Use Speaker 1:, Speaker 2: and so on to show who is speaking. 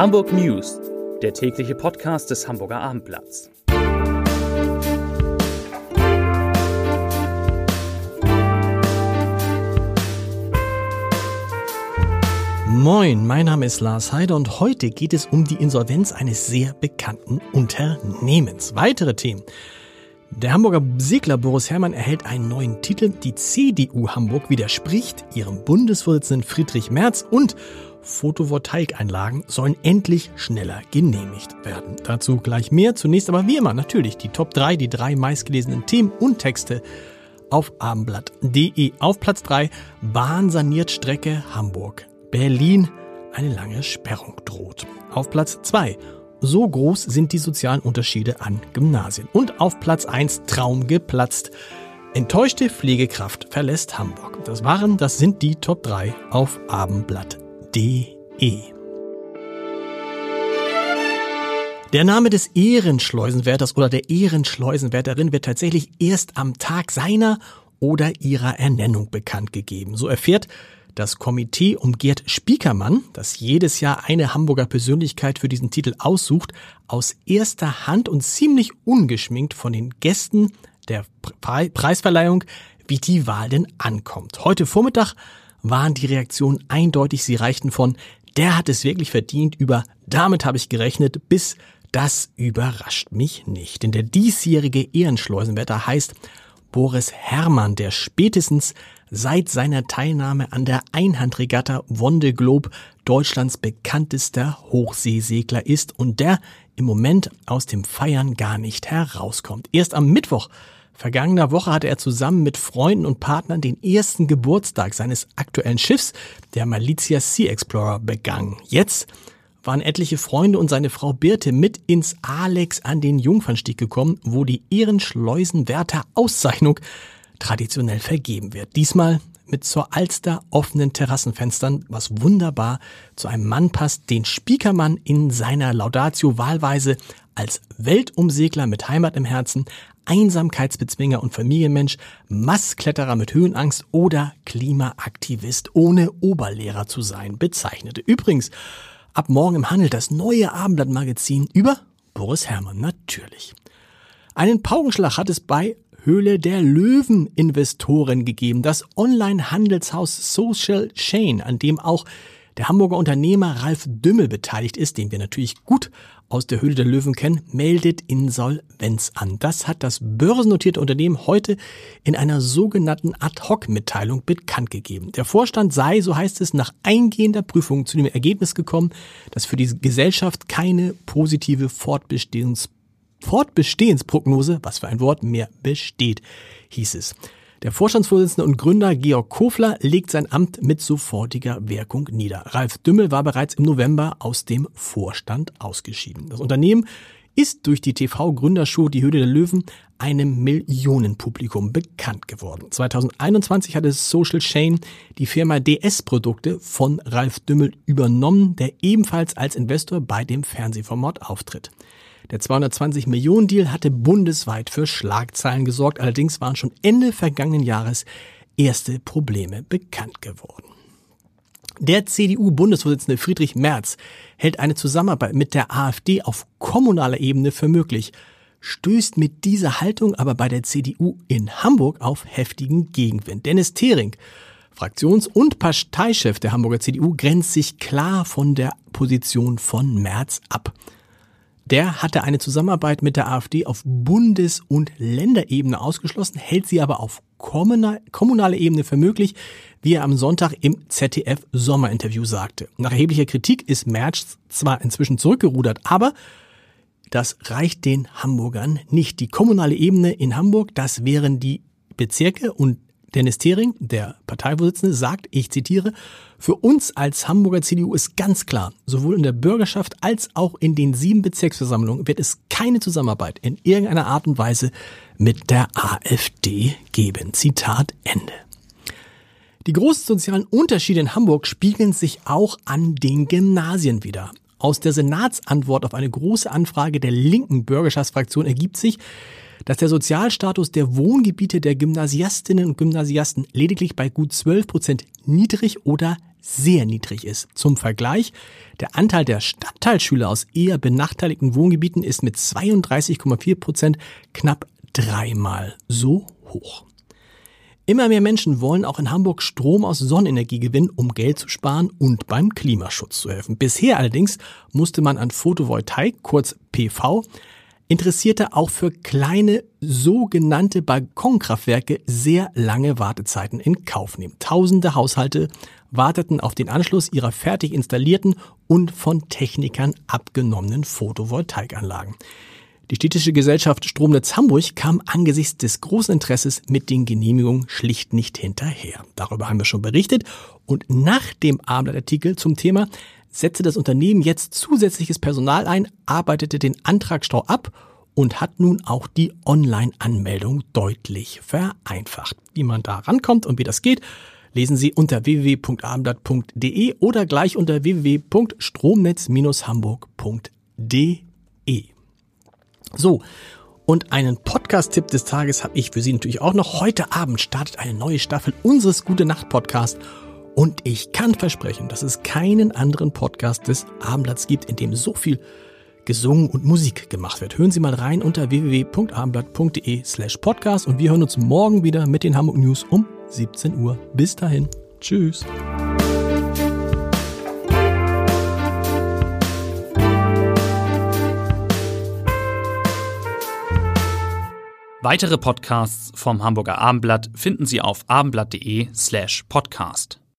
Speaker 1: Hamburg News, der tägliche Podcast des Hamburger Abendblatts.
Speaker 2: Moin, mein Name ist Lars Heider und heute geht es um die Insolvenz eines sehr bekannten Unternehmens. Weitere Themen. Der Hamburger Segler Boris Herrmann erhält einen neuen Titel. Die CDU Hamburg widerspricht ihrem Bundesvorsitzenden Friedrich Merz und Photovoltaikeinlagen sollen endlich schneller genehmigt werden. Dazu gleich mehr. Zunächst aber wie immer natürlich die Top 3, die drei meistgelesenen Themen und Texte auf abendblatt.de. Auf Platz 3 Bahn saniert Strecke Hamburg. Berlin eine lange Sperrung droht. Auf Platz 2 so groß sind die sozialen Unterschiede an Gymnasien. Und auf Platz 1 Traum geplatzt. Enttäuschte Pflegekraft verlässt Hamburg. Das waren, das sind die Top 3 auf abendblatt.de. Der Name des Ehrenschleusenwärters oder der Ehrenschleusenwärterin wird tatsächlich erst am Tag seiner oder ihrer Ernennung bekannt gegeben. So erfährt das Komitee um Gerd Spiekermann, das jedes Jahr eine Hamburger Persönlichkeit für diesen Titel aussucht, aus erster Hand und ziemlich ungeschminkt von den Gästen der Preisverleihung, wie die Wahl denn ankommt. Heute Vormittag waren die Reaktionen eindeutig, sie reichten von der hat es wirklich verdient über damit habe ich gerechnet bis das überrascht mich nicht. Denn der diesjährige Ehrenschleusenwetter heißt Boris Herrmann, der spätestens seit seiner Teilnahme an der Einhandregatta Wonde Globe Deutschlands bekanntester Hochseesegler ist und der im Moment aus dem Feiern gar nicht herauskommt. Erst am Mittwoch vergangener Woche hatte er zusammen mit Freunden und Partnern den ersten Geburtstag seines aktuellen Schiffs, der Malizia Sea Explorer, begangen. Jetzt waren etliche Freunde und seine Frau Birte mit ins Alex an den Jungfernstieg gekommen, wo die Ehrenschleusenwärter Auszeichnung traditionell vergeben wird. Diesmal mit zur Alster offenen Terrassenfenstern, was wunderbar zu einem Mann passt, den Spiekermann in seiner Laudatio wahlweise als Weltumsegler mit Heimat im Herzen, Einsamkeitsbezwinger und Familienmensch, Masskletterer mit Höhenangst oder Klimaaktivist ohne Oberlehrer zu sein bezeichnete. Übrigens, ab morgen im Handel das neue Abendblattmagazin über Boris Herrmann natürlich. Einen Paukenschlag hat es bei Höhle der Löwen Investoren gegeben. Das Online-Handelshaus Social Chain, an dem auch der Hamburger Unternehmer Ralf Dümmel beteiligt ist, den wir natürlich gut aus der Höhle der Löwen kennen, meldet Insolvenz an. Das hat das börsennotierte Unternehmen heute in einer sogenannten Ad-Hoc-Mitteilung bekannt gegeben. Der Vorstand sei, so heißt es, nach eingehender Prüfung zu dem Ergebnis gekommen, dass für die Gesellschaft keine positive Fortbestehens Fortbestehensprognose, was für ein Wort, mehr besteht, hieß es. Der Vorstandsvorsitzende und Gründer Georg Kofler legt sein Amt mit sofortiger Wirkung nieder. Ralf Dümmel war bereits im November aus dem Vorstand ausgeschieden. Das Unternehmen ist durch die TV-Gründershow Die Höhle der Löwen einem Millionenpublikum bekannt geworden. 2021 hatte Social Chain die Firma DS-Produkte von Ralf Dümmel übernommen, der ebenfalls als Investor bei dem Fernsehformat auftritt. Der 220 Millionen Deal hatte bundesweit für Schlagzeilen gesorgt, allerdings waren schon Ende vergangenen Jahres erste Probleme bekannt geworden. Der CDU-Bundesvorsitzende Friedrich Merz hält eine Zusammenarbeit mit der AfD auf kommunaler Ebene für möglich, stößt mit dieser Haltung aber bei der CDU in Hamburg auf heftigen Gegenwind. Dennis Thering, Fraktions- und Parteichef der Hamburger CDU, grenzt sich klar von der Position von Merz ab. Der hatte eine Zusammenarbeit mit der AfD auf Bundes- und Länderebene ausgeschlossen, hält sie aber auf kommunaler Ebene für möglich, wie er am Sonntag im ZDF Sommerinterview sagte. Nach erheblicher Kritik ist Merz zwar inzwischen zurückgerudert, aber das reicht den Hamburgern nicht. Die kommunale Ebene in Hamburg, das wären die Bezirke und Dennis Thering, der Parteivorsitzende, sagt, ich zitiere, für uns als Hamburger CDU ist ganz klar, sowohl in der Bürgerschaft als auch in den sieben Bezirksversammlungen wird es keine Zusammenarbeit in irgendeiner Art und Weise mit der AfD geben. Zitat Ende. Die großen sozialen Unterschiede in Hamburg spiegeln sich auch an den Gymnasien wieder. Aus der Senatsantwort auf eine große Anfrage der linken Bürgerschaftsfraktion ergibt sich, dass der Sozialstatus der Wohngebiete der Gymnasiastinnen und Gymnasiasten lediglich bei gut 12 Prozent niedrig oder sehr niedrig ist. Zum Vergleich, der Anteil der Stadtteilschüler aus eher benachteiligten Wohngebieten ist mit 32,4 Prozent knapp dreimal so hoch. Immer mehr Menschen wollen auch in Hamburg Strom aus Sonnenenergie gewinnen, um Geld zu sparen und beim Klimaschutz zu helfen. Bisher allerdings musste man an Photovoltaik, kurz PV, Interessierte auch für kleine sogenannte Balkonkraftwerke sehr lange Wartezeiten in Kauf nehmen. Tausende Haushalte warteten auf den Anschluss ihrer fertig installierten und von Technikern abgenommenen Photovoltaikanlagen. Die städtische Gesellschaft Stromnetz Hamburg kam angesichts des großen Interesses mit den Genehmigungen schlicht nicht hinterher. Darüber haben wir schon berichtet und nach dem Abendblattartikel zum Thema setzte das Unternehmen jetzt zusätzliches Personal ein, arbeitete den Antragsstau ab und hat nun auch die Online-Anmeldung deutlich vereinfacht. Wie man da rankommt und wie das geht, lesen Sie unter www.abendblatt.de oder gleich unter www.stromnetz-hamburg.de. So, und einen Podcast-Tipp des Tages habe ich für Sie natürlich auch noch. Heute Abend startet eine neue Staffel unseres Gute Nacht Podcast. Und ich kann versprechen, dass es keinen anderen Podcast des Abendblatts gibt, in dem so viel gesungen und Musik gemacht wird. Hören Sie mal rein unter www.abendblatt.de slash podcast und wir hören uns morgen wieder mit den Hamburg News um 17 Uhr. Bis dahin. Tschüss.
Speaker 1: Weitere Podcasts vom Hamburger Abendblatt finden Sie auf abendblatt.de slash podcast.